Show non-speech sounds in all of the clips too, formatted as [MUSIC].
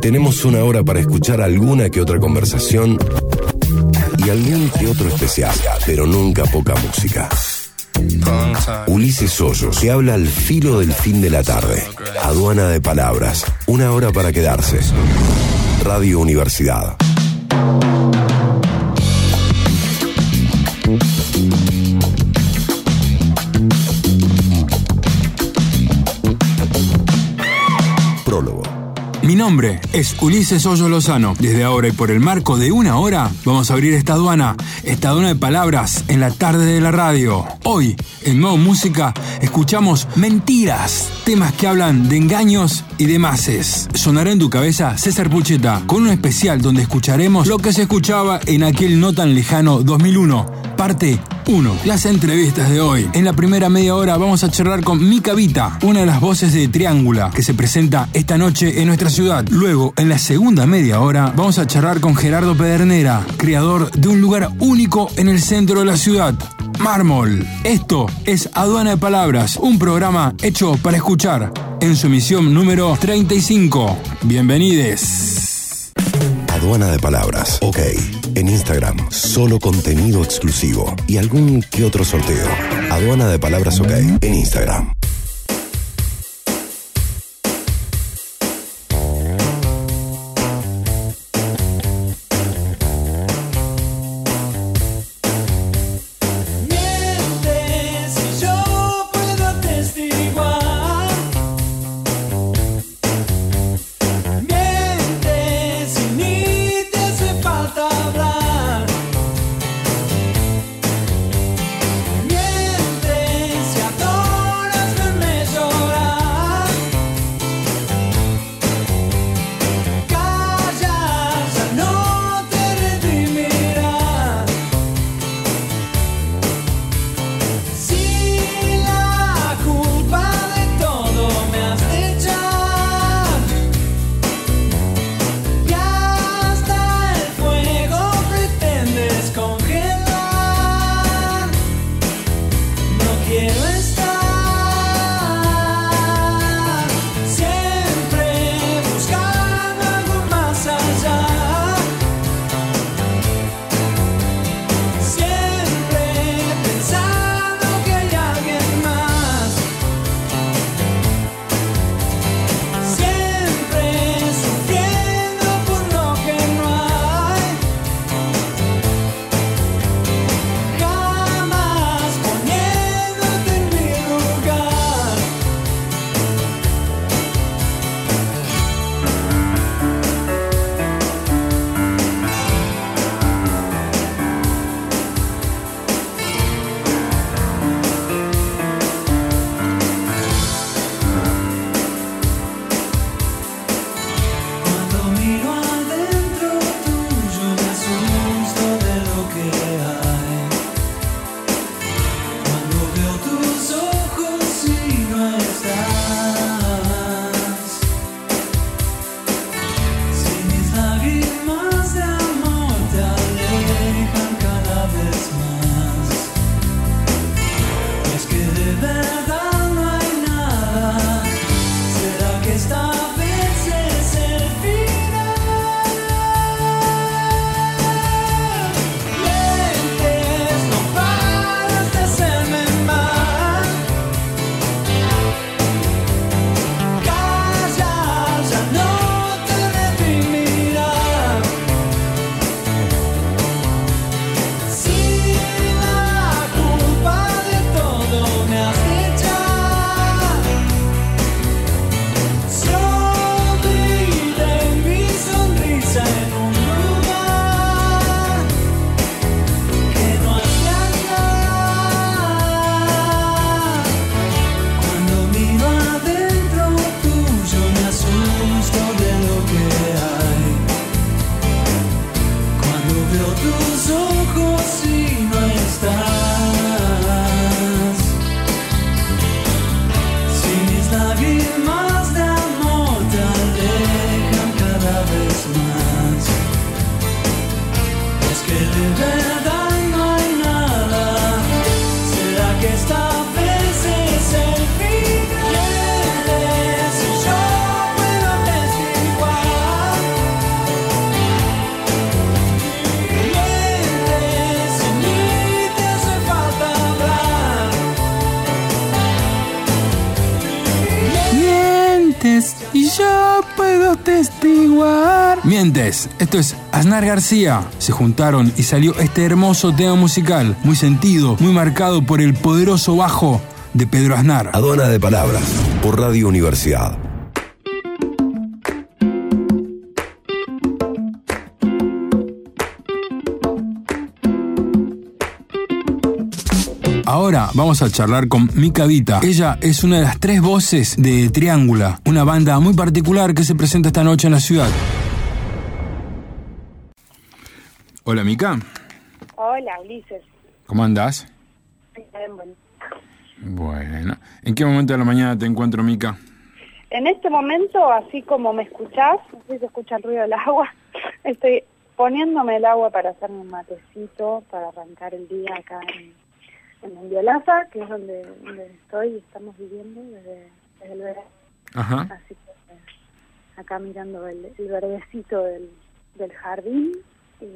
Tenemos una hora para escuchar alguna que otra conversación y algún que otro especial, pero nunca poca música. Ulises Hoyos, que habla al filo del fin de la tarde. Aduana de palabras. Una hora para quedarse. Radio Universidad. Nombre es Ulises Hoyo Lozano. Desde ahora y por el marco de una hora vamos a abrir esta aduana, esta aduana de palabras en la tarde de la radio. Hoy, en Modo Música, escuchamos mentiras, temas que hablan de engaños y de mases. Sonará en tu cabeza César Pucheta con un especial donde escucharemos lo que se escuchaba en aquel no tan lejano 2001, parte 1. Las entrevistas de hoy. En la primera media hora vamos a charlar con Mica Vita, una de las voces de Triángula, que se presenta esta noche en nuestra ciudad. Luego, en la segunda media hora, vamos a charlar con Gerardo Pedernera, creador de un lugar único en el centro de la ciudad. Mármol. Esto es Aduana de Palabras, un programa hecho para escuchar en su emisión número 35. Bienvenides. Aduana de palabras. Ok. En Instagram, solo contenido exclusivo y algún que otro sorteo. Aduana de palabras OK. En Instagram. Stop. Esto es Aznar García. Se juntaron y salió este hermoso tema musical, muy sentido, muy marcado por el poderoso bajo de Pedro Aznar. Aduana de Palabras, por Radio Universidad. Ahora vamos a charlar con Mica Vita. Ella es una de las tres voces de Triángula, una banda muy particular que se presenta esta noche en la ciudad. Hola Mica, Hola, Ulises. ¿cómo andás? Bien, bueno. ¿en qué momento de la mañana te encuentro Mica? En este momento, así como me escuchás, no sé si se escucha el ruido del agua, [LAUGHS] estoy poniéndome el agua para hacerme un matecito, para arrancar el día acá en, en que es donde, donde estoy y estamos viviendo desde, desde el verano. Ajá. Así que eh, acá mirando el, el verdecito del, del jardín y,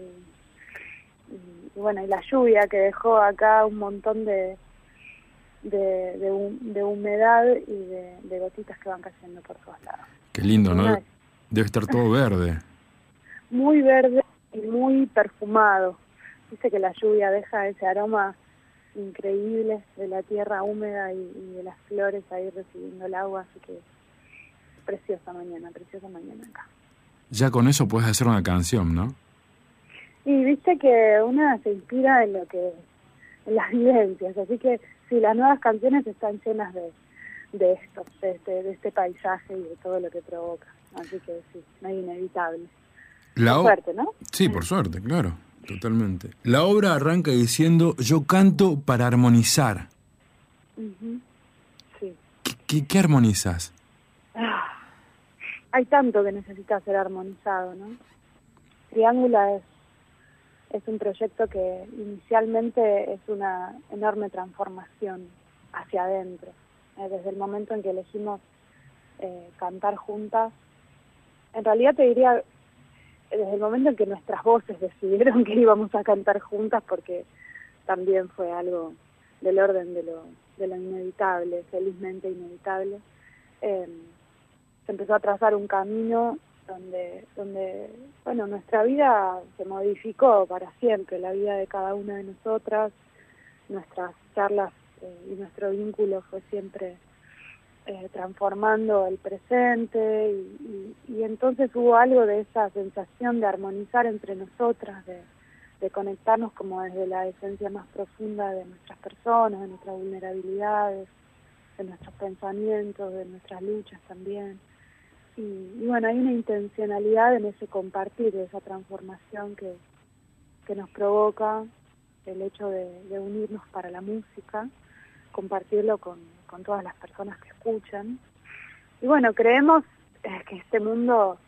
y- y bueno, y la lluvia que dejó acá un montón de, de, de, hu- de humedad y de, de gotitas que van cayendo por todos lados. Qué lindo, ¿no? Debe estar todo verde. [LAUGHS] Muy verde y muy perfumado. Dice que la lluvia deja ese aroma increíble de la tierra húmeda y, y de las flores ahí recibiendo el agua, así que preciosa mañana, preciosa mañana acá. Ya con eso puedes hacer una canción, ¿no? Y viste que una se inspira en lo que, en las vivencias, así que sí, las nuevas canciones están llenas de, de esto, de este, de este paisaje y de todo lo que provoca, así que sí, no es inevitable. La Por suerte, ¿no? Sí, por suerte, claro, totalmente. La obra arranca diciendo, yo canto para armonizar. Sí. ¿Qué, qué, qué armonizas? Ah, hay tanto que necesita ser armonizado, ¿no? Triángula es, es un proyecto que inicialmente es una enorme transformación hacia adentro. Eh, desde el momento en que elegimos eh, cantar juntas, en realidad te diría, desde el momento en que nuestras voces decidieron [LAUGHS] que íbamos a cantar juntas, porque también fue algo del orden de lo, de lo inevitable, felizmente inevitable, eh, se empezó a trazar un camino donde, bueno, nuestra vida se modificó para siempre, la vida de cada una de nosotras, nuestras charlas eh, y nuestro vínculo fue siempre eh, transformando el presente y, entonces hubo algo de esa sensación de armonizar entre nosotras, de conectarnos como desde la esencia más profunda de nuestras personas, de nuestras vulnerabilidades, de nuestros pensamientos, de nuestras luchas también. Y, y bueno, hay una intencionalidad en ese compartir, esa transformación que, que nos provoca el hecho de, de unirnos para la música, compartirlo con, con todas las personas que escuchan. Y bueno, creemos eh, que este mundo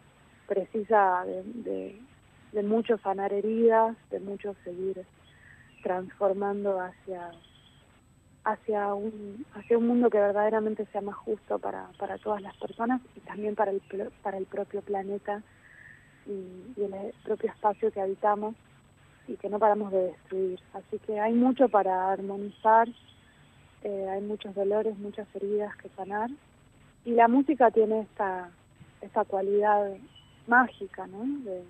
precisa de, de, de mucho sanar heridas, de mucho seguir transformando hacia hacia un hacia un mundo que verdaderamente sea más justo para, para todas las personas y también para el para el propio planeta y, el propio espacio que habitamos y que no paramos de destruir. Así que hay mucho para armonizar eh, hay muchos dolores muchas heridas que sanar y la música tiene esta esta cualidad mágica no de,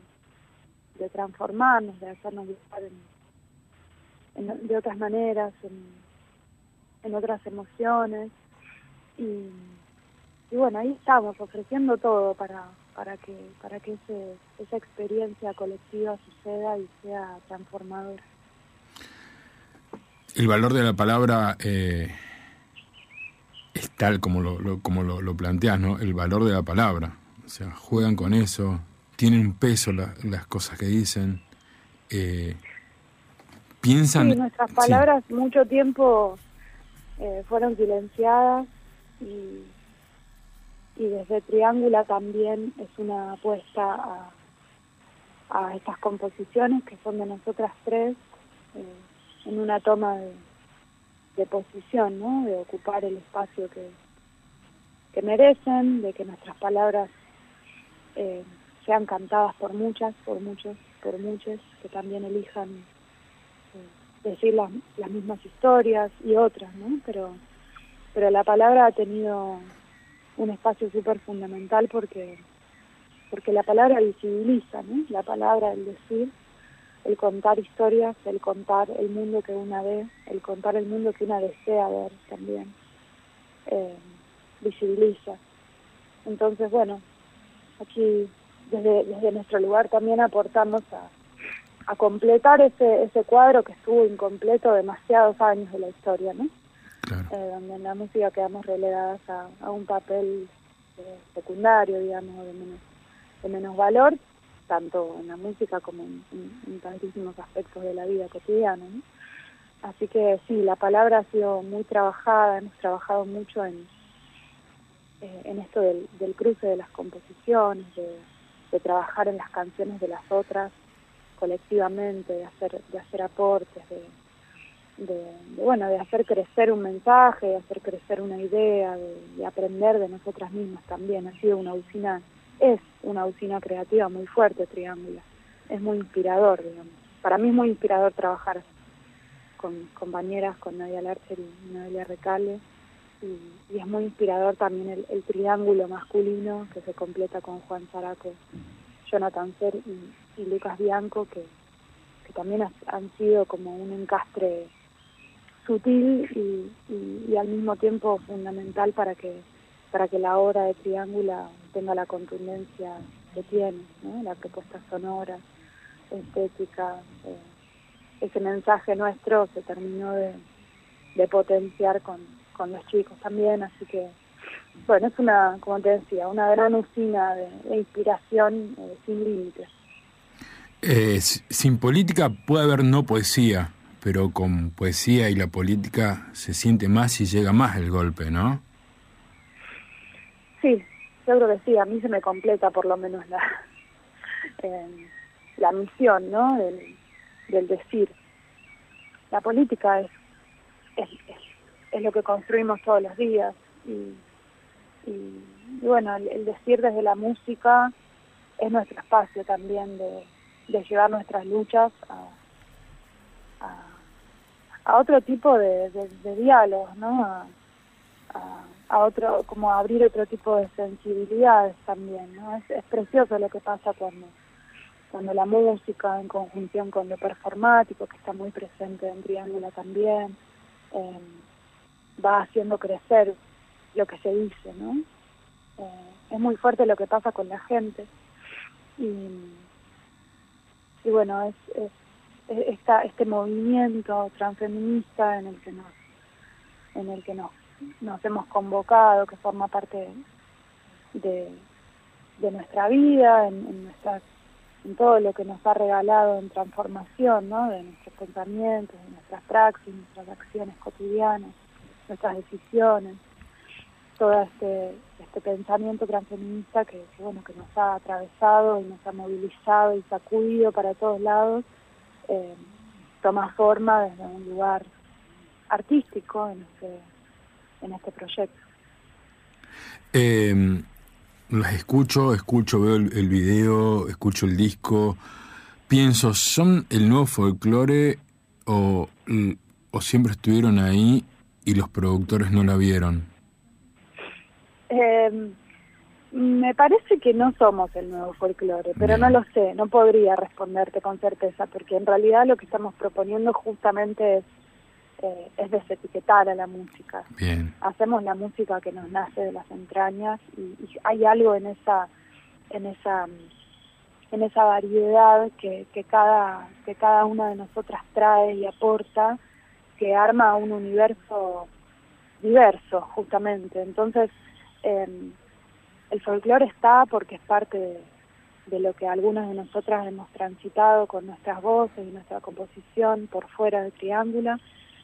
transformarnos de hacernos vibrar en, en- de otras maneras en, en otras emociones y, y bueno ahí estamos ofreciendo todo para para que para que ese, esa experiencia colectiva suceda y sea transformadora El valor de la palabra eh, es tal como lo, lo- como lo, lo planteas, ¿no? El valor de la palabra. O sea, juegan con eso, tienen un peso la- las cosas que dicen, eh, piensan... Sí, nuestras sí. palabras mucho tiempo eh, fueron silenciadas y, y desde Triángula también es una apuesta a, estas composiciones que son de nosotras tres eh, en una toma de, posición, ¿no? de ocupar el espacio que, que merecen, de que nuestras palabras eh, sean cantadas por muchas, por muchos, por muchos que también elijan decir las, las mismas historias y otras, ¿no? Pero, pero la palabra ha tenido un espacio súper fundamental porque porque la palabra visibiliza, ¿no? La palabra, el decir, el contar historias, el contar el mundo que una ve, el contar el mundo que una desea ver también, eh, visibiliza. Entonces, bueno, aquí desde, desde nuestro lugar también aportamos a, a completar ese, ese cuadro que estuvo incompleto demasiados años de la historia, ¿no? Eh, donde en la música quedamos relegadas a, a un papel eh, secundario, digamos, de menos, de menos valor, tanto en la música como en, en, tantísimos aspectos de la vida cotidiana. ¿no? Así que sí, la palabra ha sido muy trabajada, hemos trabajado mucho en, eh, en esto del, del, cruce de las composiciones, de, de, trabajar en las canciones de las otras colectivamente, de hacer, de hacer aportes, de, bueno, de hacer crecer un mensaje, de hacer crecer una idea, de, aprender de nosotras mismas también. Ha sido una usina, es una usina creativa muy fuerte, Triángulo. Es muy inspirador, digamos. Para mí es muy inspirador trabajar con compañeras, con Nadia Lercher y Nadia Recale. Y, es muy inspirador también el, triángulo masculino que se completa con Juan Zaraco, Jonathan Ser y, Lucas Bianco, que, que también han sido como un encastre sutil y, y, al mismo tiempo fundamental para que para que la obra de Triángula tenga la contundencia que tiene, la propuesta sonora, estética, eh, ese mensaje nuestro se terminó de, de potenciar con, con, los chicos también, así que bueno, es una, como te decía, una gran usina de, inspiración eh, sin límites. Eh, sin política puede haber no poesía pero con poesía y la política se siente más y llega más el golpe, ¿no? Sí, yo creo que sí, a mí se me completa por lo menos la, [LAUGHS] eh, la misión, ¿no? Del, decir. La política es, es, es, lo que construimos todos los días y, y, bueno, el, decir desde la música es nuestro espacio también de, de llevar nuestras luchas a, otro tipo de, diálogos, ¿no? A, otro, como abrir otro tipo de sensibilidades también, ¿no? Es, precioso lo que pasa cuando cuando la música en conjunción con lo performático, que está muy presente en Triángulo también, eh, va haciendo crecer lo que se dice, ¿no? Eh, es muy fuerte lo que pasa con la gente. Y, y bueno, es, es este movimiento transfeminista en el que nos en el que nos, nos hemos convocado, que forma parte de, de nuestra vida, en, en todo lo que nos ha regalado en transformación, ¿no? de nuestros pensamientos, de nuestras praxis, nuestras acciones cotidianas, nuestras decisiones, todo este, este pensamiento transfeminista que, bueno, que nos ha atravesado y nos ha movilizado y sacudido para todos lados eh, toma forma desde un lugar artístico en este, en este proyecto. Eh, las escucho, escucho, veo el, el, video, escucho el disco, pienso, ¿son el nuevo folclore o, o siempre estuvieron ahí y los productores no la vieron? Eh, me parece que no somos el nuevo folclore, pero no lo sé, no podría responderte con certeza, porque en realidad lo que estamos proponiendo justamente es, eh, es desetiquetar a la música. Bien. Hacemos la música que nos nace de las entrañas y, y, hay algo en esa, en esa, en esa variedad que, que cada, que cada una de nosotras trae y aporta, que arma un universo diverso, justamente. Entonces, eh, el folclore está porque es parte de, de, lo que algunas de nosotras hemos transitado con nuestras voces y nuestra composición por fuera de Triángula,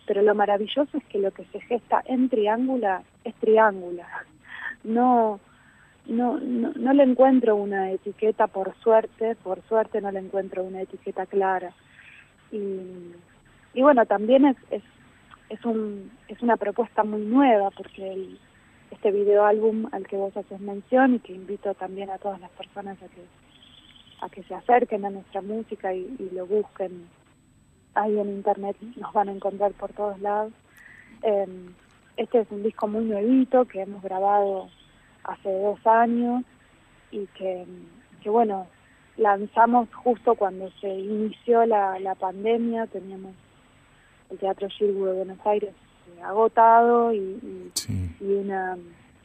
pero lo maravilloso es que lo que se gesta en Triángula es Triángula. No, no, no, no le encuentro una etiqueta por suerte, por suerte no le encuentro una etiqueta clara. Y, y bueno, también es, es, es, un, es una propuesta muy nueva porque el, este video álbum al que vos haces mención y que invito también a todas las personas a que a que se acerquen a nuestra música y, lo busquen ahí en internet. Nos van a encontrar por todos lados. Eh, este es un disco muy nuevito que hemos grabado hace dos años y que que bueno, lanzamos justo cuando se inició la, la pandemia, teníamos el Teatro Girgu de Buenos Aires agotado y, y, Sí. y una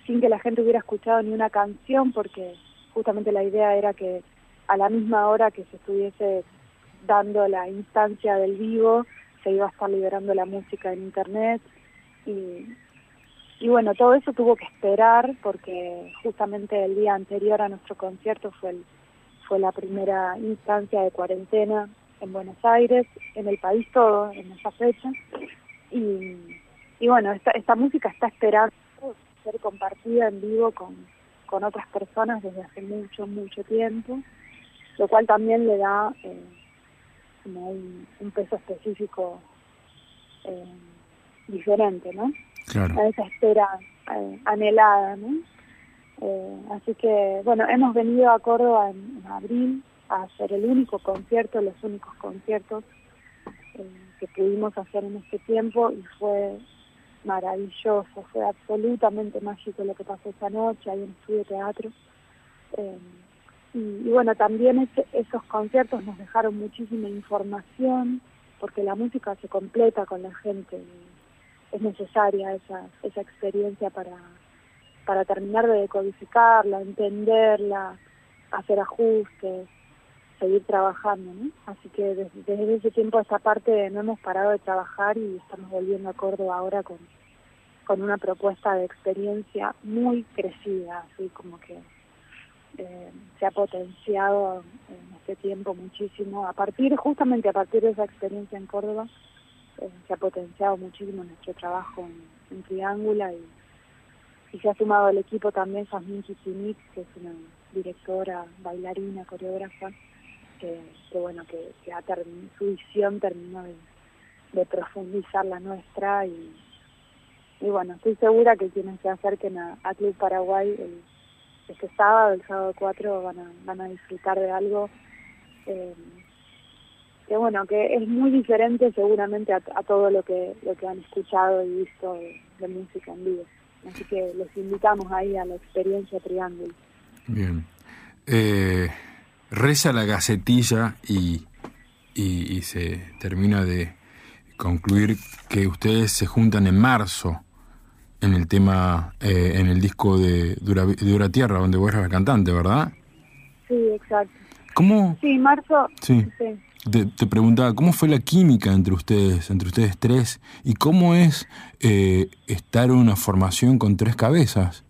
sin que la gente hubiera escuchado ni una canción porque justamente la idea era que a la misma hora que se estuviese dando la instancia del vivo se iba a estar liberando la música en internet y, y bueno todo eso tuvo que esperar porque justamente el día anterior a nuestro concierto fue el, fue la primera instancia de cuarentena en Buenos Aires en el país todo en esa fecha y, y bueno esta, esta música está esperando ser compartida en vivo con, con otras personas desde hace mucho, mucho tiempo, lo cual también le da eh, como un, un peso específico eh, diferente, ¿no? Claro. A esa espera eh, anhelada, ¿no? Así que, bueno, hemos venido a Córdoba en, en abril a hacer el único concierto, los únicos conciertos que pudimos hacer en este tiempo y fue maravilloso, fue absolutamente mágico lo que pasó esa noche ahí en Estudio Teatro. Eh, y, bueno, también ese- esos conciertos nos dejaron muchísima información, porque la música se completa con la gente, es necesaria esa, esa experiencia para, para terminar de decodificarla, entenderla, hacer ajustes, seguir trabajando, ¿no? Así que desde, desde ese tiempo a esta parte no hemos parado de trabajar y estamos volviendo a Córdoba ahora con, con una propuesta de experiencia muy crecida, así como que eh, se ha potenciado en este tiempo muchísimo, a partir, justamente a partir de esa experiencia en Córdoba, eh, se ha potenciado muchísimo nuestro trabajo en, Triángula y, se ha sumado al equipo también Jasmine Kicinic, que es una directora, bailarina, coreógrafa, que, bueno, que, que ha su visión terminó de profundizar la nuestra y, y bueno, estoy segura que quienes se acerquen a, Club Paraguay el, este sábado, el sábado 4, van a, van a disfrutar de algo eh, que bueno, que es muy diferente seguramente a, todo lo que, lo que han escuchado y visto de, de música en vivo. Así que los invitamos ahí a la experiencia Triángulo. Bien. Eh, reza la gacetilla y, y, y se termina de concluir que ustedes se juntan en marzo en el tema, eh, en el disco de Dura, Dura Tierra, donde vos eras la cantante, ¿verdad? Sí, exacto. ¿Cómo? Sí, marzo. Sí. sí. Te, te preguntaba, ¿cómo fue la química entre ustedes, entre ustedes tres? ¿Y cómo es eh, estar en una formación con tres cabezas?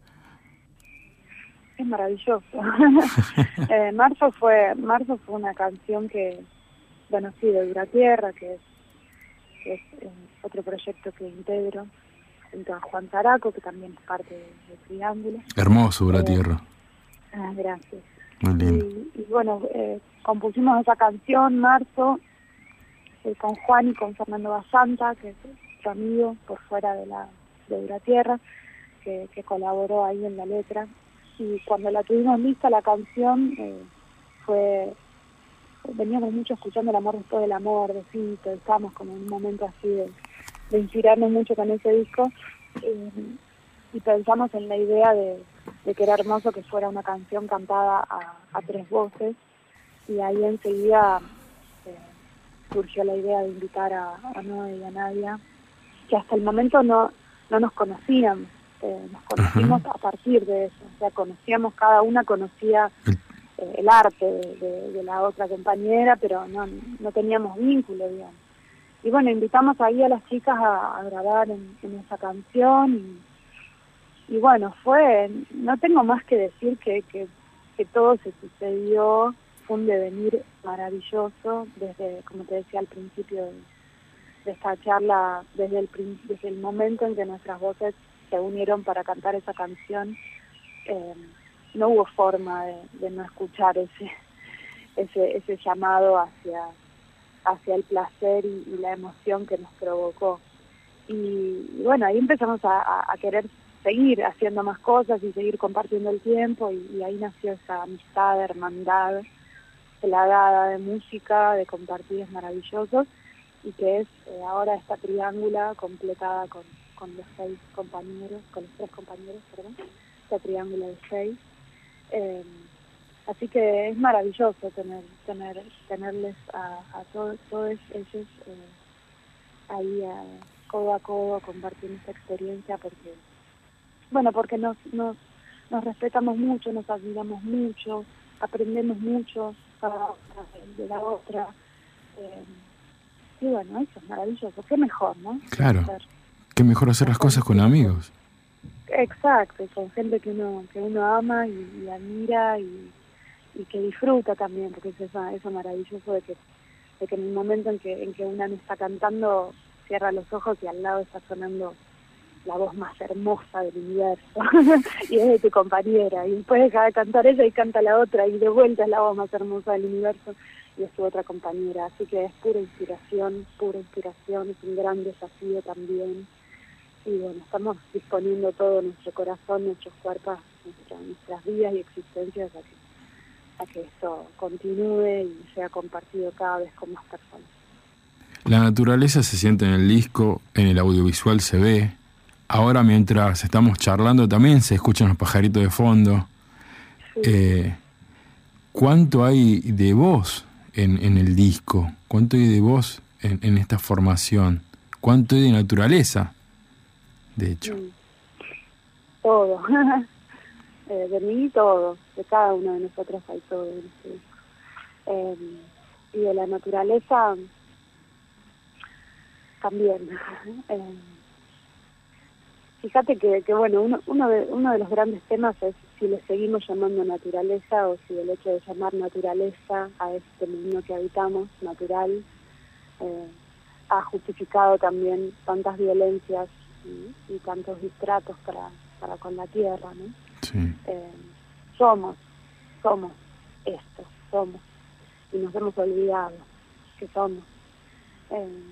Es maravilloso. [LAUGHS] eh, marzo fue marzo fue una canción que, bueno, sí, de Dura Tierra, que es, que es eh, otro proyecto que integro junto a Juan Taraco, que también es parte de, de Triángulo. Hermoso, Dura Eh, Tierra. Ah, gracias. Muy lindo. Y, y bueno, eh, compusimos esa canción, Marzo, eh, con Juan y con Fernando Basanta, que es otro amigo por fuera de la de Dura Tierra, que, que colaboró ahí en la letra. Y cuando la tuvimos lista la canción, eh, fue veníamos mucho escuchando el amor después del amor, de Fito, estábamos como en un momento así de, de inspirarnos mucho con ese disco. eh, y pensamos en la idea de, de que era hermoso que fuera una canción cantada a, a tres voces y ahí enseguida eh, surgió la idea de invitar a, a Noé y a Nadia que hasta el momento no, no nos conocían, eh, nos conocimos a partir de eso, o sea, conocíamos, cada una conocía el arte de, de- de la otra compañera, pero no, no teníamos vínculo, digamos. Y bueno, invitamos ahí a las chicas a, grabar en, esa canción y, bueno, fue, no tengo más que decir que, que, que todo se sucedió, fue un devenir maravilloso desde, como te decía al principio de, esta charla, desde el, desde el momento en que nuestras voces se unieron para cantar esa canción, eh, no hubo forma de, de no escuchar ese, ese, ese llamado hacia, hacia el placer y, la emoción que nos provocó. Y, bueno, ahí empezamos a, querer seguir haciendo más cosas y seguir compartiendo el tiempo y, y ahí nació esa amistad, hermandad, plagada de música, de compartidos maravillosos y que es eh, ahora esta triángula completada con, con los seis compañeros, con los tres compañeros, perdón, esta triángula de seis. Eh, Así que es maravilloso tener tener tenerles a, a todos, todos ellos eh, ahí a, codo a codo compartiendo esta experiencia porque, bueno, porque nos, nos, nos respetamos mucho, nos admiramos mucho, aprendemos mucho cada de la otra. Eh, y bueno, eso es maravilloso. Qué mejor, ¿no? Claro. Hacer- Qué mejor hacer las cosas con amigos. Exacto, con gente que uno que uno ama y, y admira y, y que disfruta también, porque es eso, eso maravilloso de que, de que en el momento en que, en que una no está cantando, cierra los ojos y al lado está sonando la voz más hermosa del universo [LAUGHS] y es de tu compañera y después deja de cantar ella y canta la otra y de vuelta es la voz más hermosa del universo y es tu otra compañera. Así que es pura inspiración pura inspiración es un gran desafío también. Y bueno estamos disponiendo todo nuestro corazón nuestros cuerpos nuestra- nuestras vidas y existencias a que a que esto continúe y sea compartido cada vez con más personas La naturaleza se siente en el disco, en el audiovisual se ve. Ahora mientras estamos charlando también se escuchan los pajaritos de fondo. Eh, ¿Cuánto hay de voz en, en el disco? ¿Cuánto hay de voz en, en esta formación? ¿Cuánto hay de naturaleza? De hecho. Todo. [LAUGHS] De mí todo. De cada uno de nosotros hay todo disco. Eh, y de la naturaleza también. Eh, fíjate que, que bueno, uno, uno, de, uno de los grandes temas es si le seguimos llamando naturaleza o si el hecho de llamar naturaleza a este mundo que habitamos, natural, eh, ha justificado también tantas violencias y, y tantos distratos para, para con la tierra, ¿no? Sí. Eh, somos, somos esto, somos, y nos hemos olvidado que somos. Eh,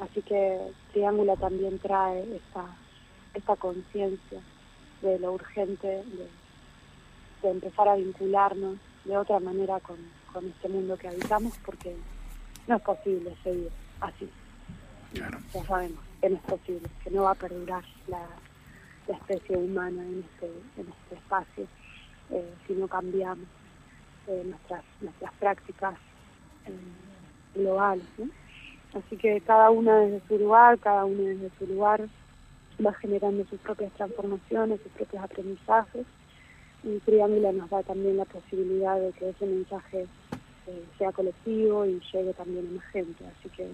así que Triángulo también trae esta, esta conciencia de lo urgente de, de empezar a vincularnos de otra manera con, con este mundo que habitamos, porque no es posible seguir así. Claro. Ya sabemos que no es posible, que no va a perdurar la, la especie humana en este, en este espacio eh, si no cambiamos eh, nuestras, nuestras prácticas eh, globales. Así que cada una desde su lugar, cada uno desde su lugar va generando sus propias transformaciones, sus propios aprendizajes y Triángulo nos da también la posibilidad de que ese mensaje sea colectivo y llegue también a más gente. Así que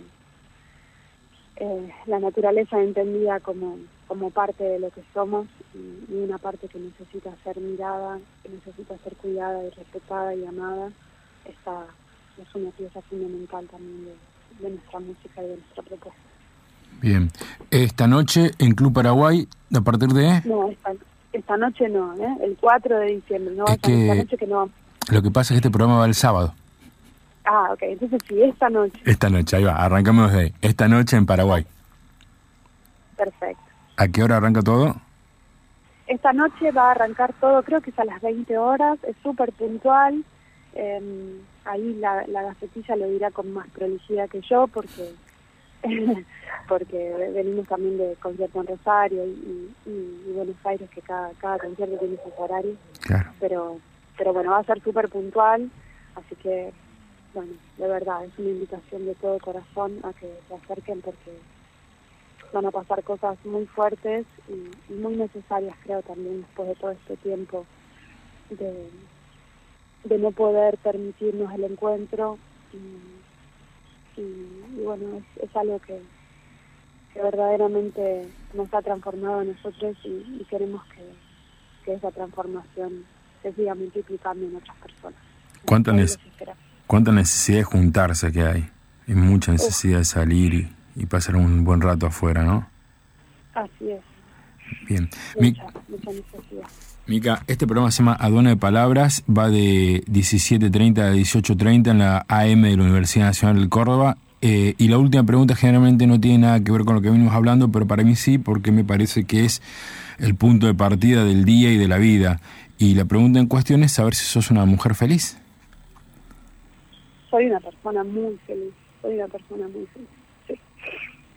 la naturaleza entendida como, como parte de lo que somos y, y una parte que necesita ser mirada, que necesita ser cuidada y respetada y amada, esta es una pieza fundamental también de, de nuestra música y de nuestra propuesta. Bien. Esta noche en Club Paraguay, a partir de... No, esta, esta noche no, ¿eh? el 4 de diciembre, no Es vayan esta que- noche que no. Lo que pasa es que este programa va el sábado. Ah, ok, entonces sí, esta noche, Esta noche, ahí va, arrancamos de ahí. Esta noche en Paraguay. perfecto. ¿A qué hora arranca todo? Esta noche va a arrancar todo, creo que es a las 20 horas, es súper puntual. eh, ahí la, la gacetilla lo dirá con más prolijidad que yo porque [LAUGHS] porque venimos también de concierto en Rosario y, y- y Buenos Aires, que cada, cada concierto tiene sus horarios. Claro. Pero, pero bueno, va a ser súper puntual, así que, bueno, de verdad, es una invitación de todo corazón a que se acerquen porque van a pasar cosas muy fuertes y, y muy necesarias, creo, también después de todo este tiempo de, de no poder permitirnos el encuentro. Y, y- y bueno, es, es algo que, que verdaderamente nos ha transformado a nosotros y, y queremos que, que esa transformación se siga multiplicando en otras personas. ¿Cuánta Eso nece- es lo que esperamos. ¿Cuánta necesidad de juntarse que hay? Hay mucha necesidad de salir y, y pasar un buen rato afuera, ¿no? Así es, Bien. Mi- mucha, necesidad. Mica, este programa se llama Aduana de Palabras, va de 17.30 a 18.30 en la AM de la Universidad Nacional del Córdoba. Eh, y la última pregunta generalmente no tiene nada que ver con lo que venimos hablando, pero para mí sí, porque me parece que es el punto de partida del día y de la vida. Y la pregunta en cuestión es saber si sos una mujer feliz. Soy una persona muy feliz, soy una persona muy feliz.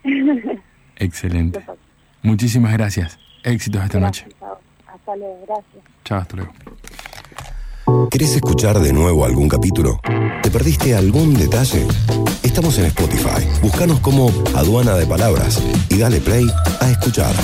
[LAUGHS] Excelente. Muchísimas gracias. Éxitos esta noche. Chao. Hasta luego, gracias. Chao, hasta luego. ¿Querés escuchar de nuevo algún capítulo? ¿Te perdiste algún detalle? Estamos en Spotify. Búscanos como Aduana de Palabras y dale play a escuchar.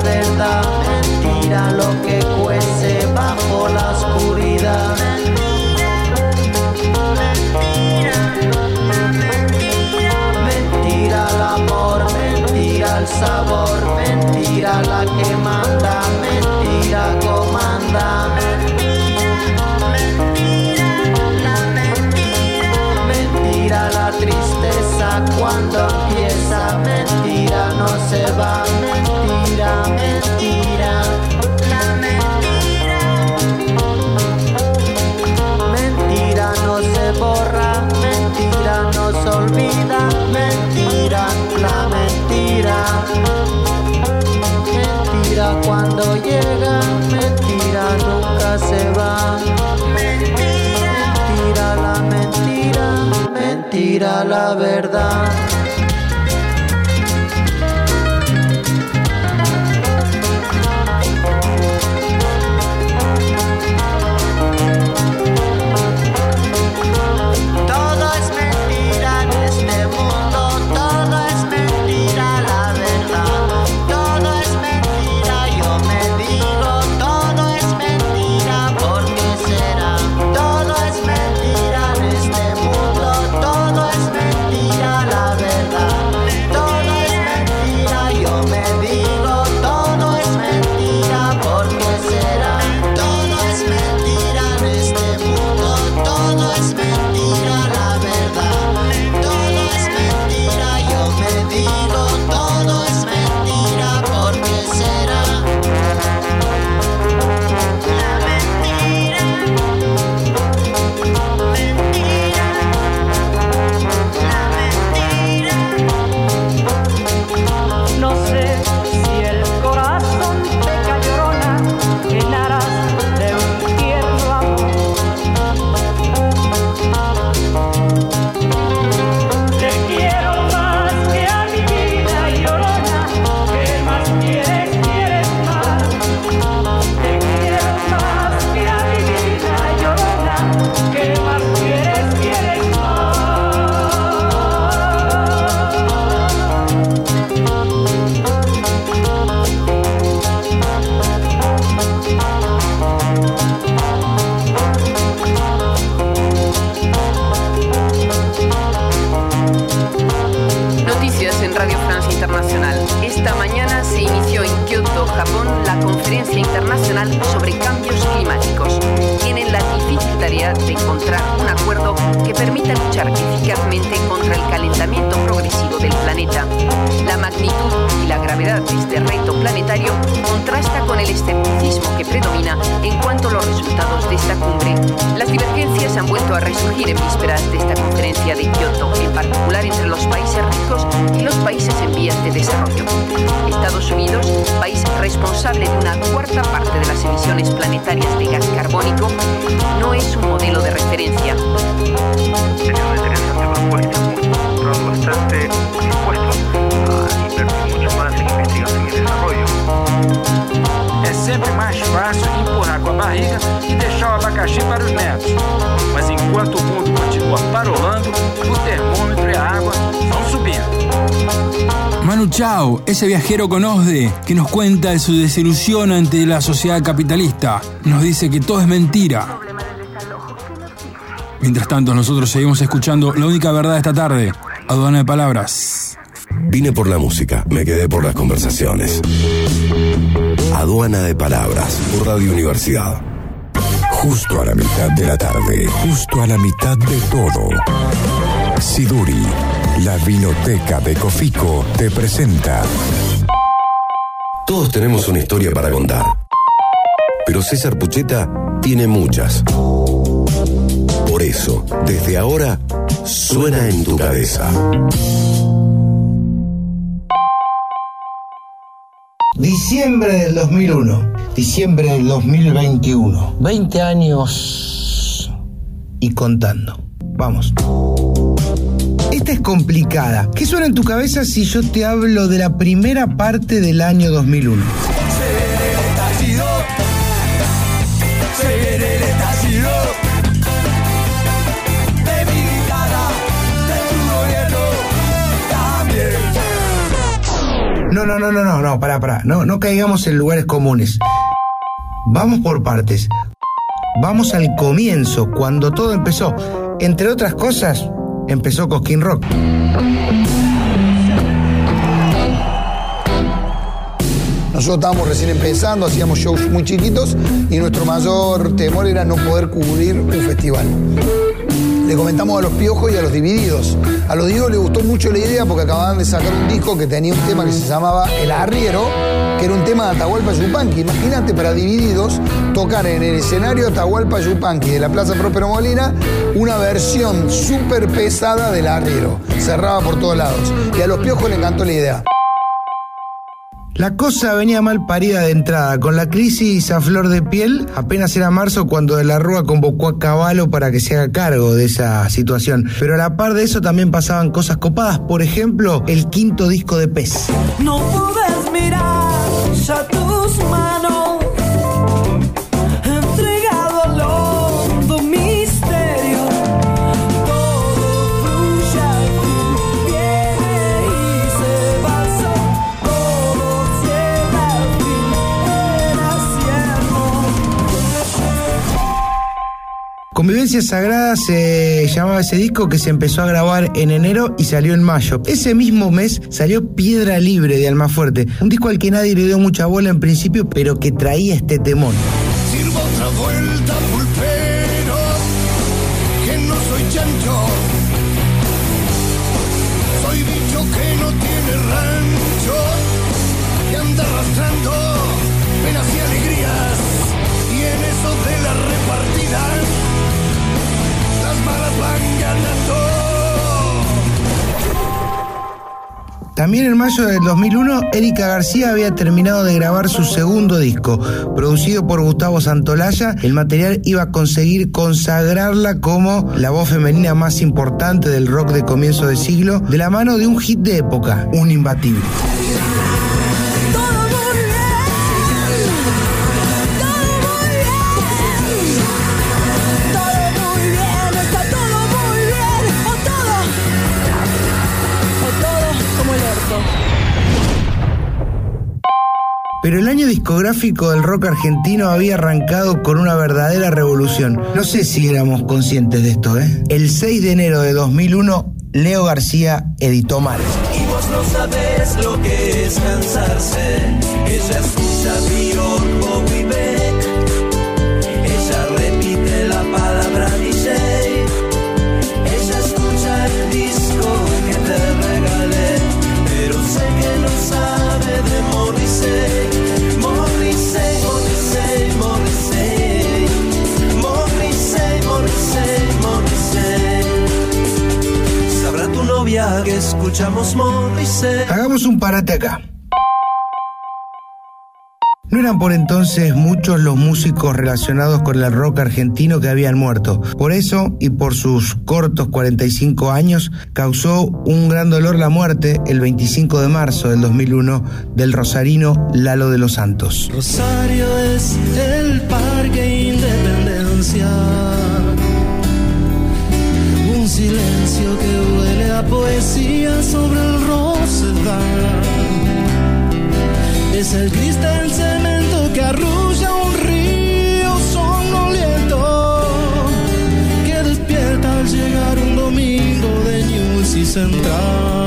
mentira lo que cuece bajo la oscuridad. Mentira el amor, mentira el sabor, mentira la que manda, mentira comanda. Mentira la tristeza cuando empieza, mentira no se va. la verdad. Manu Chao, ese viajero con OSDE que nos cuenta de su desilusión ante la sociedad capitalista. Nos dice que todo es mentira. Mientras tanto, nosotros seguimos escuchando La única verdad esta tarde, Aduana de Palabras. Vine por la música, me quedé por las conversaciones. Aduana de Palabras, por Radio Universidad. Justo a la mitad de la tarde, justo a la mitad de todo. Siduri, la vinoteca de Cofico, te presenta. Todos tenemos una historia para contar. Pero César Pucheta tiene muchas. Por eso, desde ahora, suena en tu cabeza. Diciembre del 2001, diciembre del 2021. 20 años y contando. Vamos. Es complicada. ¿Qué suena en tu cabeza si yo te hablo de la primera parte del año 2001? Se viene el estallido. Se viene el estallido. De mi guitarra, de tu gobierno, también. No, no, no, no, no, no, pará, pará. No, no caigamos en lugares comunes. Vamos por partes. Vamos al comienzo, cuando todo empezó. Entre otras cosas, empezó Cosquín Rock. Nosotros estábamos recién empezando, hacíamos shows muy chiquitos y nuestro mayor temor era no poder cubrir un festival. Le comentamos a los piojos y a los divididos. A los divididos les gustó mucho la idea porque acababan de sacar un disco que tenía un tema que se llamaba El Arriero, que era un tema de Atahualpa Yupanqui. Imagínate para divididos tocar en el escenario Atahualpa Yupanqui de la Plaza Próspero Molina una versión súper pesada del Arriero. Cerraba por todos lados. Y a los piojos les encantó la idea. La cosa venía mal parida de entrada, con la crisis a flor de piel, apenas era marzo cuando De la Rúa convocó a Caballo para que se haga cargo de esa situación. Pero a la par de eso también pasaban cosas copadas, por ejemplo, el quinto disco de Pez. No puedes mirar ya tus manos Convivencia Sagrada se llamaba ese disco que se empezó a grabar en enero y salió en mayo. Ese mismo mes salió Piedra Libre de Almafuerte, un disco al que nadie le dio mucha bola en principio, pero que traía este temón. También en mayo del 2001, Erika García había terminado de grabar su segundo disco. Producido por Gustavo Santolaya, el material iba a conseguir consagrarla como la voz femenina más importante del rock de comienzo de siglo, de la mano de un hit de época, un imbatible. Discográfico del rock argentino había arrancado con una verdadera revolución. No sé si éramos conscientes de esto, ¿eh? El 6 de enero de 2001, Leo García editó Mal. Y vos no sabés lo que es cansarse. Ella escucha Que escuchamos Morrissey. Hagamos un parate acá. No eran por entonces muchos los músicos relacionados con el rock argentino que habían muerto. Por eso, y por sus cortos 45 años, causó un gran dolor la muerte el 25 de marzo del 2001 del rosarino Lalo de los Santos. Rosario es el sobre el Rosedal. Es el cristal cemento que arrulla un río somnoliento que despierta al llegar un domingo de News y Central.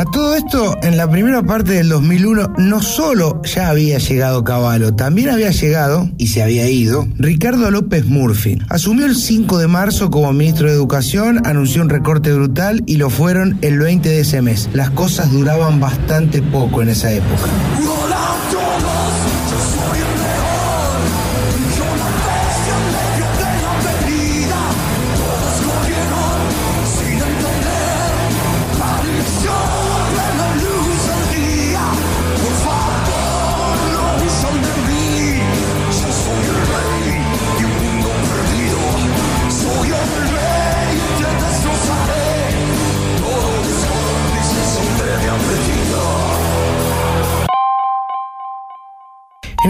A todo esto, en la primera parte del 2001, no solo ya había llegado Caballo, también había llegado, y se había ido, Ricardo López Murphy. Asumió el 5 de marzo como ministro de Educación, anunció un recorte brutal y lo fueron el 20 de ese mes. Las cosas duraban bastante poco en esa época.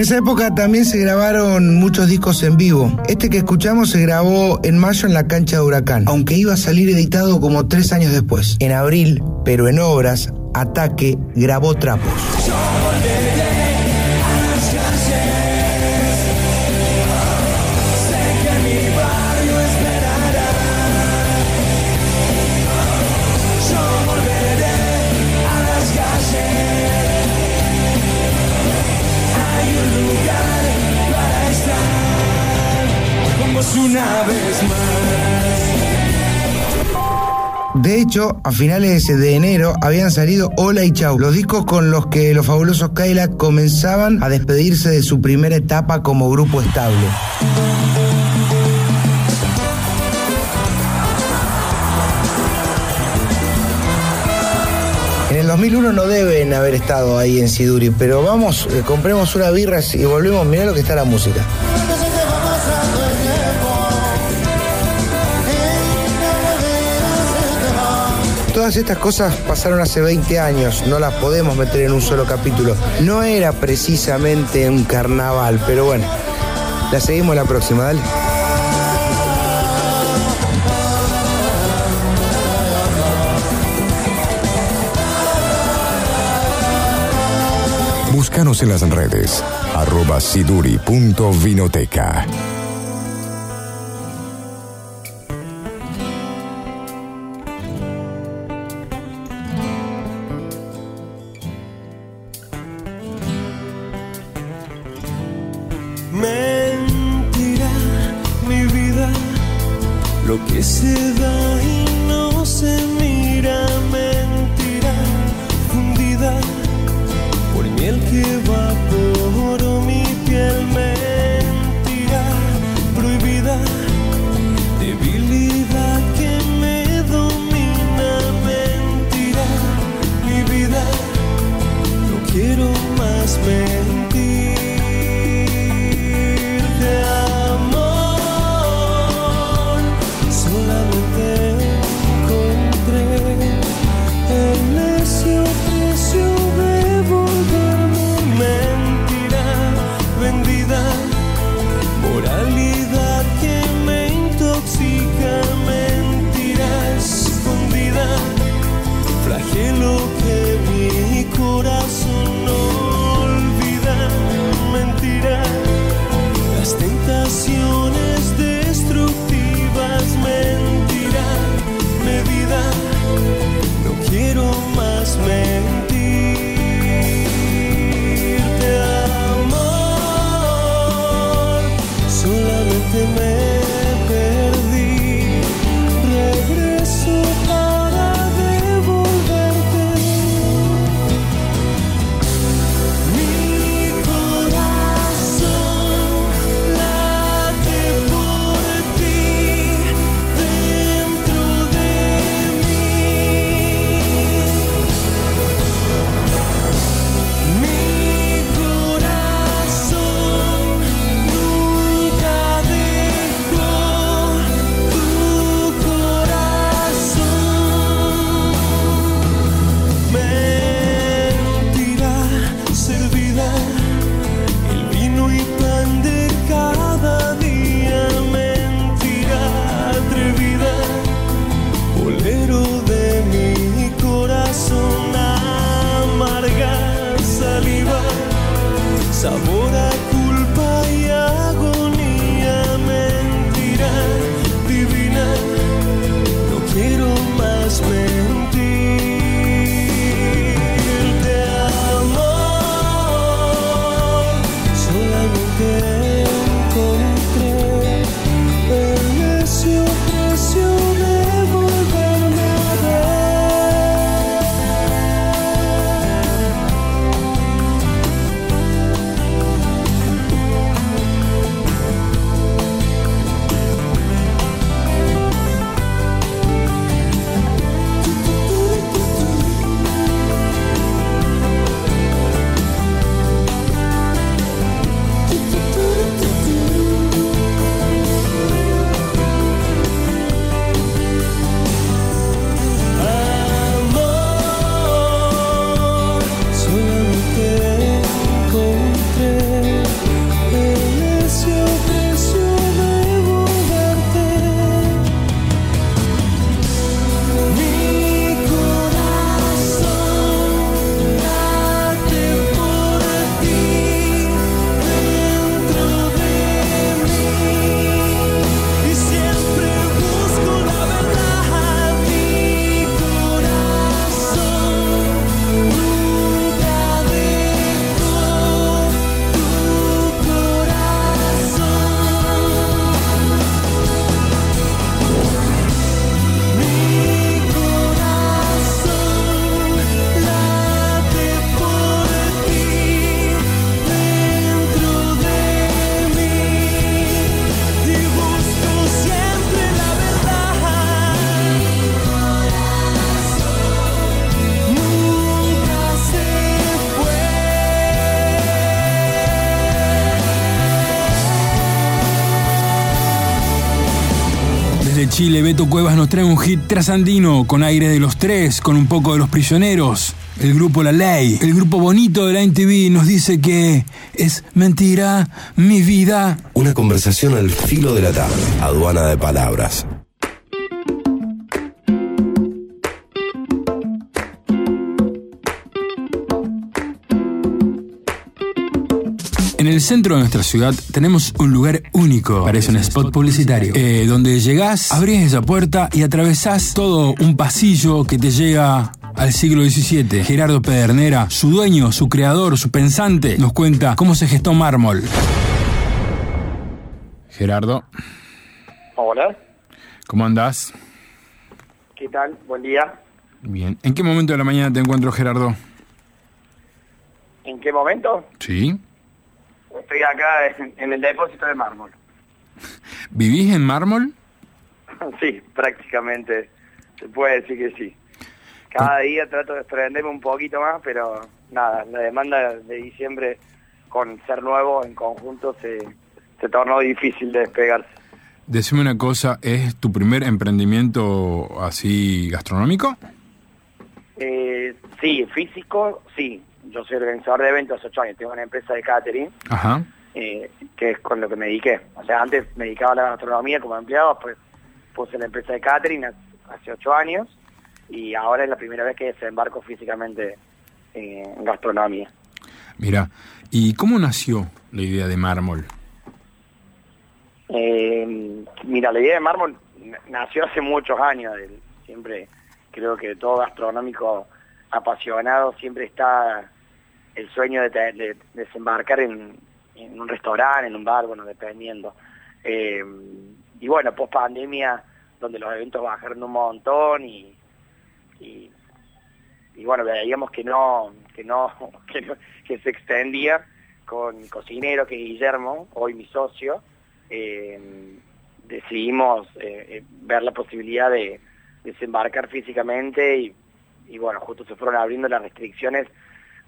En esa época también se grabaron muchos discos en vivo. Este que escuchamos se grabó en mayo en la cancha de Huracán, aunque iba a salir editado como tres años después. En abril, pero en obras, Ataque grabó Trapos. De hecho, a finales de enero habían salido Hola y Chau, los discos con los que los fabulosos Cadillac comenzaban a despedirse de su primera etapa como grupo estable. En el 2001 no deben haber estado ahí en Siduri, pero vamos, eh, compremos unas birras y volvemos, mirá lo que está la música. Todas estas cosas pasaron hace 20 años, no las podemos meter en un solo capítulo. No era precisamente un carnaval, pero bueno, la seguimos la próxima, dale. Búscanos en las redes, arroba siduri.vinoteca. Chile, Beto Cuevas nos trae un hit trasandino con aire de los tres, con un poco de los prisioneros. El grupo La Ley, el grupo bonito de la NTV nos dice que es mentira mi vida. Una conversación al filo de la tarde. Aduana de palabras. El centro de nuestra ciudad tenemos un lugar único, parece un spot publicitario, eh, donde llegás, abrís esa puerta y atravesás todo un pasillo que te llega al siglo XVII. Gerardo Pedernera, su dueño, su creador, su pensante, nos cuenta cómo se gestó mármol. Gerardo, Hola, ¿cómo andás? ¿qué tal? Buen día. Bien. ¿En qué momento de la mañana te encuentro, Gerardo? ¿En qué momento? Sí. Estoy acá en, en el depósito de mármol. [LAUGHS] ¿Vivís en mármol? [LAUGHS] Sí, prácticamente se puede decir que sí. Cada día trato de desprenderme un poquito más, pero nada, la demanda de diciembre con ser nuevo en conjunto se, se tornó difícil de despegarse. Decime una cosa, ¿es tu primer emprendimiento así gastronómico? Eh, sí, físico, sí. Yo soy organizador de eventos hace ocho años, tengo una empresa de catering, Ajá. eh, que es con lo que me dediqué. O sea, antes me dedicaba a la gastronomía como empleado, pues puse la empresa de catering hace- ocho años y ahora es la primera vez que desembarco físicamente en gastronomía. Mira, ¿y cómo nació la idea de mármol? Eh, mira, la idea de mármol nació hace muchos años. siempre creo que todo gastronómico apasionado siempre está el sueño de, desembarcar en, un restaurante, en un bar, bueno, dependiendo. Eh, y bueno, post pandemia, donde los eventos bajaron un montón y, y, bueno, veíamos que no, [LAUGHS] que no, que se extendía con mi cocinero, que es Guillermo, hoy mi socio, eh, decidimos eh, ver la posibilidad de desembarcar físicamente y bueno, justo se fueron abriendo las restricciones,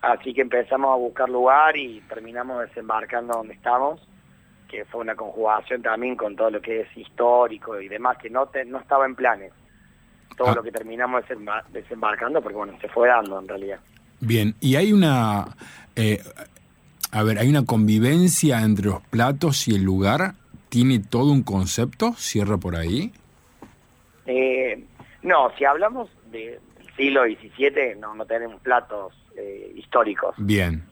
así que empezamos a buscar lugar y terminamos desembarcando donde estamos, que fue una conjugación también con todo lo que es histórico y demás, que no, te- no estaba en planes. Todo Ah. lo que terminamos desembar- desembarcando, porque bueno, se fue dando en realidad. Bien, y hay una... eh, a ver, ¿hay una convivencia entre los platos y el lugar? ¿Tiene todo un concepto? ¿Cierra por ahí? Eh, no, si hablamos de- siglo XVII, no, no tenemos platos eh, históricos. Bien,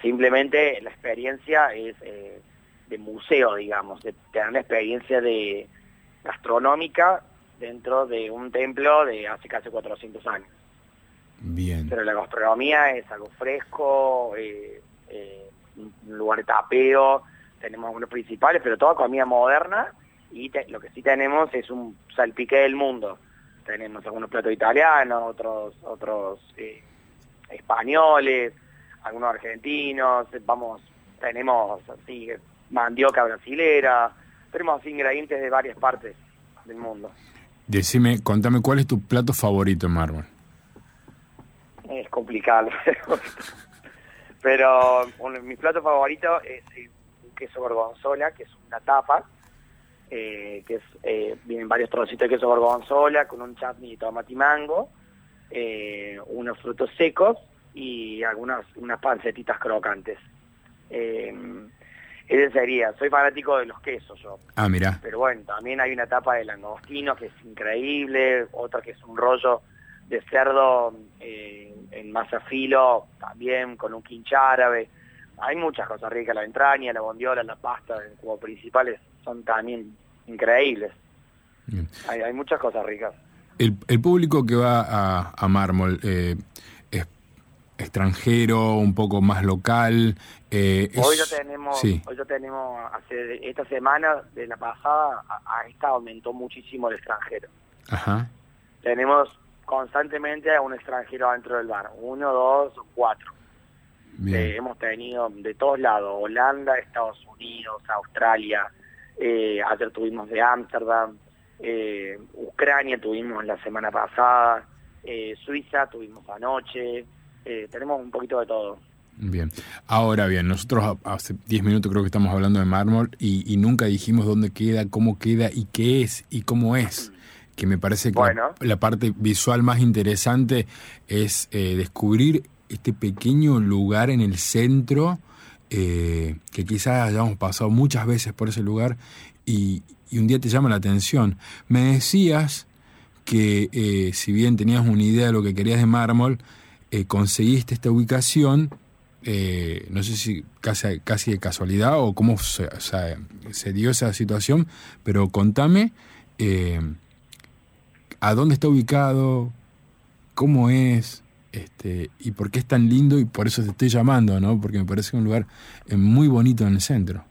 Simplemente la experiencia es eh, de museo, digamos, de tener la experiencia de gastronómica dentro de un templo de hace casi 400 años. bien. Pero la gastronomía es algo fresco, eh, eh, un lugar de tapeo, tenemos algunos principales, pero toda comida moderna y te- lo que sí tenemos es un salpique del mundo. Tenemos algunos platos italianos, otros otros eh, españoles, algunos argentinos, vamos, tenemos así mandioca brasilera, tenemos así ingredientes de varias partes del mundo. Decime, contame, ¿cuál es tu plato favorito en mármol? Es complicado. [LAUGHS] Pero uno de mis platos favoritos es el queso gorgonzola, que es una tapa, eh, que es, eh, vienen varios trocitos de queso gorgonzola con un chutney de tomate y mango, eh, unos frutos secos y algunas unas pancetitas crocantes. Eh, ese sería, soy fanático de los quesos yo. Ah, mira. Pero bueno, también hay una tapa de langostino que es increíble, otra que es un rollo de cerdo eh, en masa filo, también con un quincha árabe. Hay muchas cosas ricas, la entraña, la bondiola, la pasta como principales son también increíbles. Hay, hay muchas cosas ricas. El, el público que va a, a mármol eh, es extranjero, un poco más local. eh, es- Hoy lo tenemos, Sí, hoy lo tenemos, hace esta semana de la pasada a, a esta aumentó muchísimo el extranjero. ajá. Tenemos constantemente a un extranjero dentro del bar, uno, dos cuatro. Eh, hemos tenido de todos lados, Holanda, Estados Unidos, Australia, eh, ayer tuvimos de Ámsterdam, eh, Ucrania tuvimos la semana pasada, eh, Suiza tuvimos anoche, eh, tenemos un poquito de todo. Bien. Ahora bien, nosotros ha- hace 10 minutos creo que estamos hablando de mármol y, y nunca dijimos dónde queda, cómo queda y qué es y cómo es. Que me parece que la- Bueno. la, parte visual más interesante es eh, descubrir este pequeño lugar en el centro, eh, que quizás hayamos pasado muchas veces por ese lugar y, un día te llama la atención. Me decías que eh, si bien tenías una idea de lo que querías de mármol, eh, conseguiste esta ubicación, no sé si casi, casi de casualidad o cómo se, se dio esa situación, pero contame a dónde está ubicado, cómo es, este, y por qué es tan lindo y por eso te estoy llamando, ¿no? Porque me parece un lugar eh, muy bonito en el centro.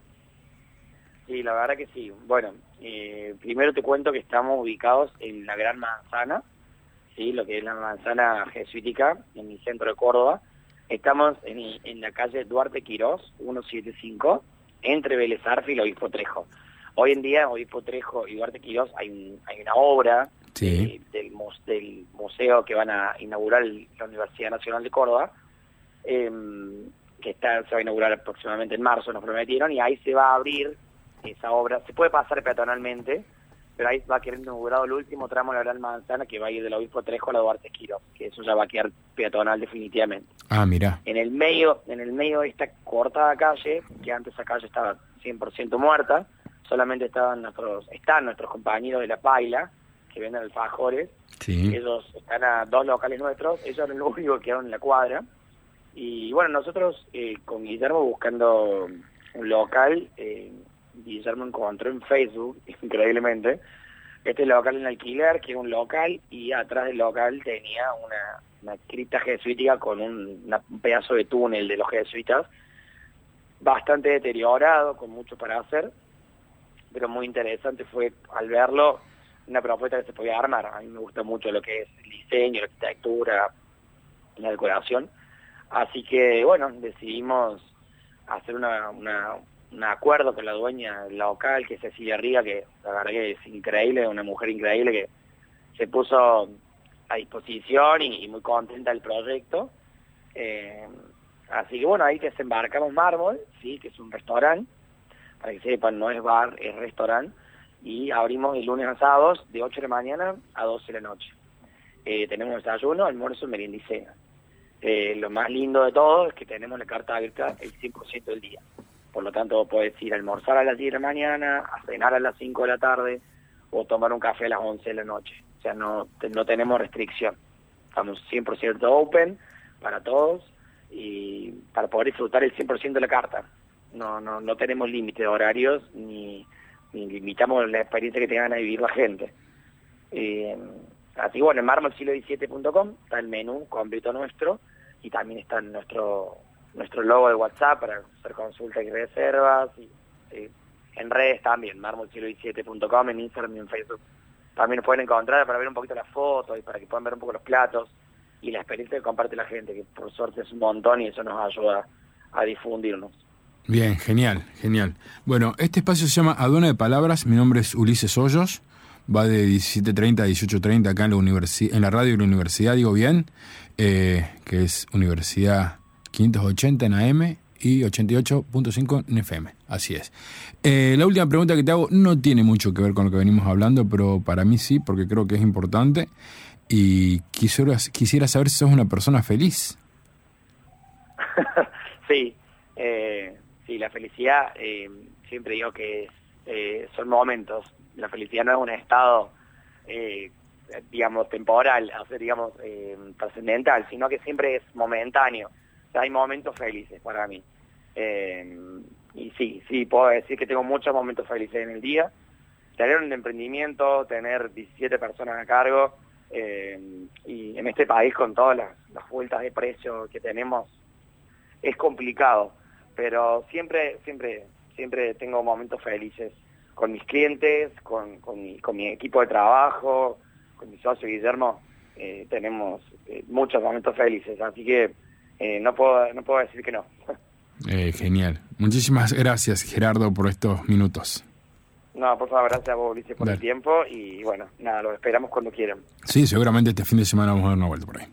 Sí, la verdad que sí. Bueno, eh, primero te cuento que estamos ubicados en la Gran Manzana, sí, lo que es la manzana jesuítica, en el centro de Córdoba. Estamos en, la calle Duarte Quirós, 175, entre Vélez Arfi y el Obispo Trejo. Hoy en día, Obispo Trejo y Duarte Quirós hay, un- hay una obra Sí. eh, del, mus- del museo que van a inaugurar la Universidad Nacional de Córdoba, em, que está, se va a inaugurar aproximadamente en marzo, nos prometieron, y ahí se va a abrir esa obra. Se puede pasar peatonalmente, pero ahí va a quedar inaugurado el último tramo de la Gran Manzana que va a ir del Obispo Trejo a la Duarte Quirós, que eso ya va a quedar peatonal definitivamente. Ah, mira. En el medio, en el medio de esta cortada calle, que antes esa calle estaba 100% muerta, solamente estaban nuestros, están nuestros compañeros de la Paila, que venden alfajores, Sí. ellos están a dos locales nuestros, ellos eran los [LAUGHS] únicos que quedaron en la cuadra. Y bueno, nosotros eh, con Guillermo buscando un local, eh, Guillermo encontró en Facebook, [LAUGHS] increíblemente, este local en alquiler, que era un local, y atrás del local tenía una, una cripta jesuítica con un, una- un pedazo de túnel de los jesuitas, bastante deteriorado, con mucho para hacer, pero muy interesante fue al verlo una propuesta que se podía armar. A mí me gusta mucho lo que es el diseño, la arquitectura, la decoración. Así que, bueno, decidimos hacer una, un acuerdo con la dueña local, que es Cecilia Riga, que la verdad que es increíble, una mujer increíble que se puso a disposición y, y muy contenta del proyecto. Eh, así que bueno, ahí desembarcamos Mármol, sí, que es un restaurante, para que sepan, no es bar, es restaurante, y abrimos el lunes a sábados de 8 de la mañana a 12 de la noche. Eh, tenemos desayuno, almuerzo, merienda y cena. Eh, lo más lindo de todo es que tenemos la carta abierta el 100% del día. Por lo tanto, puedes ir a almorzar a las 10 de la mañana, a cenar a las 5 de la tarde o tomar un café a las 11 de la noche. O sea, no, no tenemos restricción. Estamos 100% open para todos y para poder disfrutar el 100% de la carta. No, no, no tenemos límite de horarios ni limitamos la experiencia que tengan a vivir la gente. Eh, así bueno, en marmolsiglo17.com está el menú completo nuestro y también está nuestro nuestro logo de WhatsApp para hacer consultas y reservas y en redes también, marmolsiglo17.com, en Instagram y en Facebook. También nos pueden encontrar para ver un poquito las fotos y para que puedan ver un poco los platos y la experiencia que comparte la gente, que por suerte es un montón y eso nos ayuda a difundirnos. Bien, genial, genial. Bueno, este espacio se llama Aduana de Palabras. Mi nombre es Ulises Hoyos. Va de 17.30 a 18.30 acá en la, universi- en la radio de la universidad, digo bien, eh, que es Universidad 580 en AM y 88.5 en FM. Así es. Eh, la última pregunta que te hago no tiene mucho que ver con lo que venimos hablando, pero para mí sí, porque creo que es importante. Y quisiera, quisiera saber si sos una persona feliz. [LAUGHS] sí, eh, sí, la felicidad, eh, siempre digo que eh, son momentos. La felicidad no es un estado, eh, digamos, temporal, digamos, trascendental, sino que siempre es momentáneo. O sea, hay momentos felices para mí. Y sí, sí, puedo decir que tengo muchos momentos felices en el día. Tener un emprendimiento, tener 17 personas a cargo, y en este país con todas las vueltas de precio que tenemos, es complicado, pero siempre, siempre, siempre tengo momentos felices con mis clientes, con, con, mi, con mi equipo de trabajo, con mi socio Guillermo, eh, tenemos eh, muchos momentos felices, así que eh, no puedo no puedo decir que no. [LAUGHS] Eh, genial. Muchísimas gracias, Gerardo, por estos minutos. No, por favor, gracias a vos, Ulises, por Dale. el tiempo y bueno, nada, lo esperamos cuando quieran. Sí, seguramente este fin de semana vamos a dar una vuelta por ahí.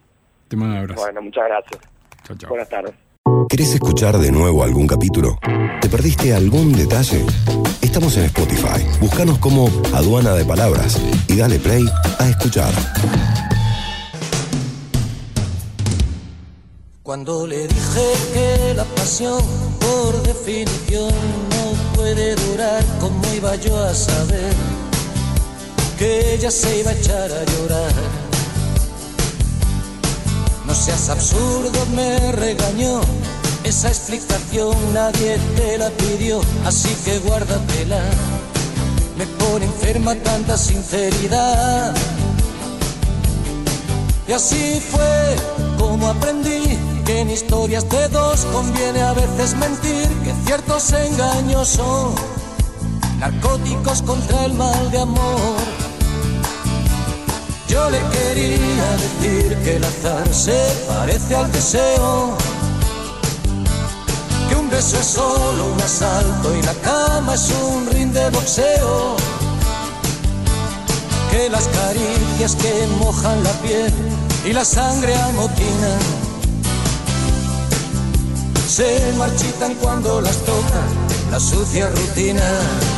Te mando un abrazo. Bueno, muchas gracias. Chao, chao. Buenas tardes. ¿Querés escuchar de nuevo algún capítulo? ¿Te perdiste algún detalle? Estamos en Spotify. Búscanos como Aduana de Palabras y dale play a escuchar. Cuando le dije que la pasión, por definición, no puede durar, ¿cómo iba yo a saber que ella se iba a echar a llorar? No seas absurdo, me regañó. Esa explicación nadie te la pidió, así que guárdatela. Me pone enferma tanta sinceridad. Y así fue como aprendí que en historias de dos conviene a veces mentir, que ciertos engaños son narcóticos contra el mal de amor. Yo le quería decir que el azar se parece al deseo, que un beso es solo un asalto y la cama es un ring de boxeo, que las caricias que mojan la piel y la sangre amotinan se marchitan cuando las toca la sucia rutina.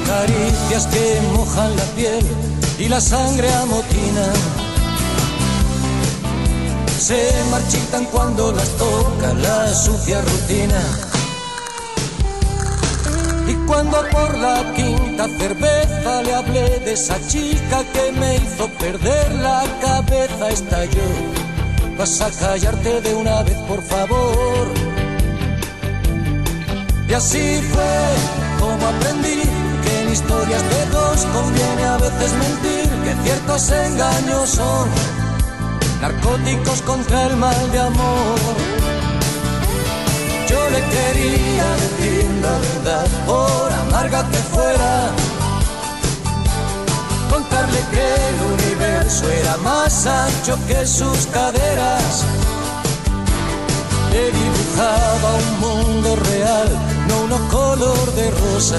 Caricias que mojan la piel y la sangre amotina. Se marchitan cuando las toca la sucia rutina. Y cuando por la quinta cerveza le hablé de esa chica que me hizo perder la cabeza, estalló. Vas a callarte de una vez, por favor. Y así fue como aprendí historias de dos conviene a veces mentir, que ciertos engaños son narcóticos contra el mal de amor. Yo le quería decir la verdad, por amarga que fuera. Contarle que el universo era más ancho que sus caderas. Le dibujaba un mundo real, no uno color de rosa.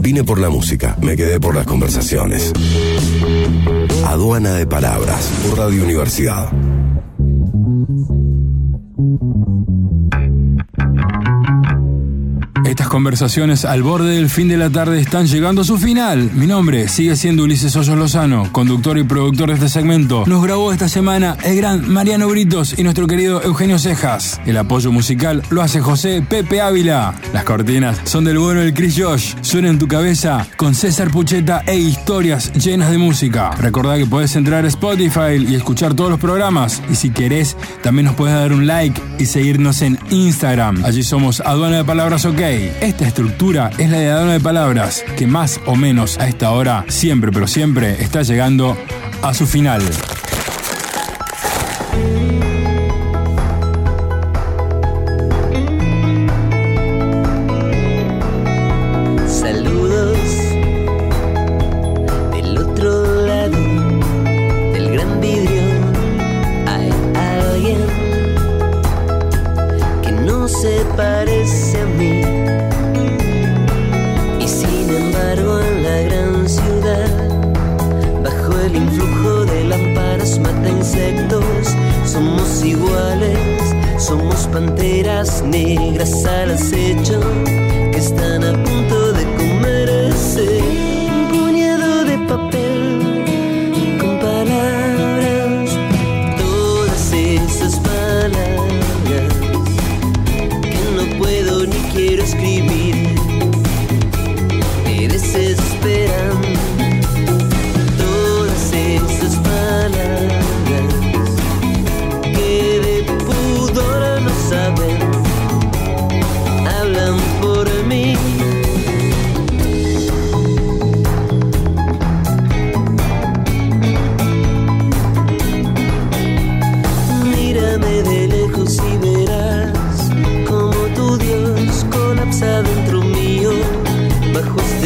Vine por la música, me quedé por las conversaciones. Aduana de Palabras, Radio Universidad. Estas conversaciones al borde del fin de la tarde están llegando a su final. Mi nombre sigue siendo Ulises Hoyos Lozano, conductor y productor de este segmento. Nos grabó esta semana el gran Mariano Britos y nuestro querido Eugenio Cejas. El apoyo musical lo hace José Pepe Ávila. Las cortinas son del bueno del Chris Josh. Suena en tu cabeza con César Pucheta e historias llenas de música. Recordá que podés entrar a Spotify y escuchar todos los programas. Y si querés, también nos puedes dar un like y seguirnos en Instagram. Allí somos Aduana de Palabras OK. Esta estructura es la de Aduana de Palabras, que más o menos a esta hora, siempre pero siempre, está llegando a su final.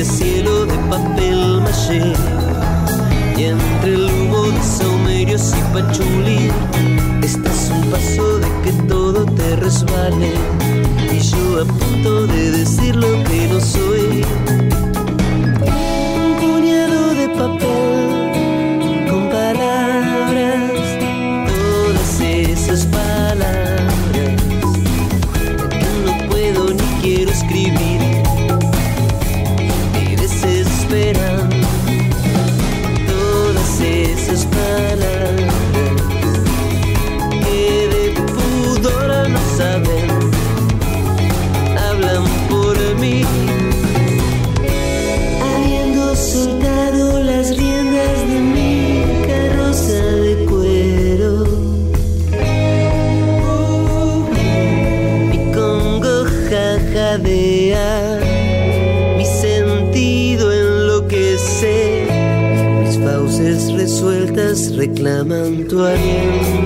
cielo de papel maché. Y entre el humo de saumerios y pachuli estás un paso de que todo te resbale. Y yo a punto de decir lo que no soy. reclaman tu aliento.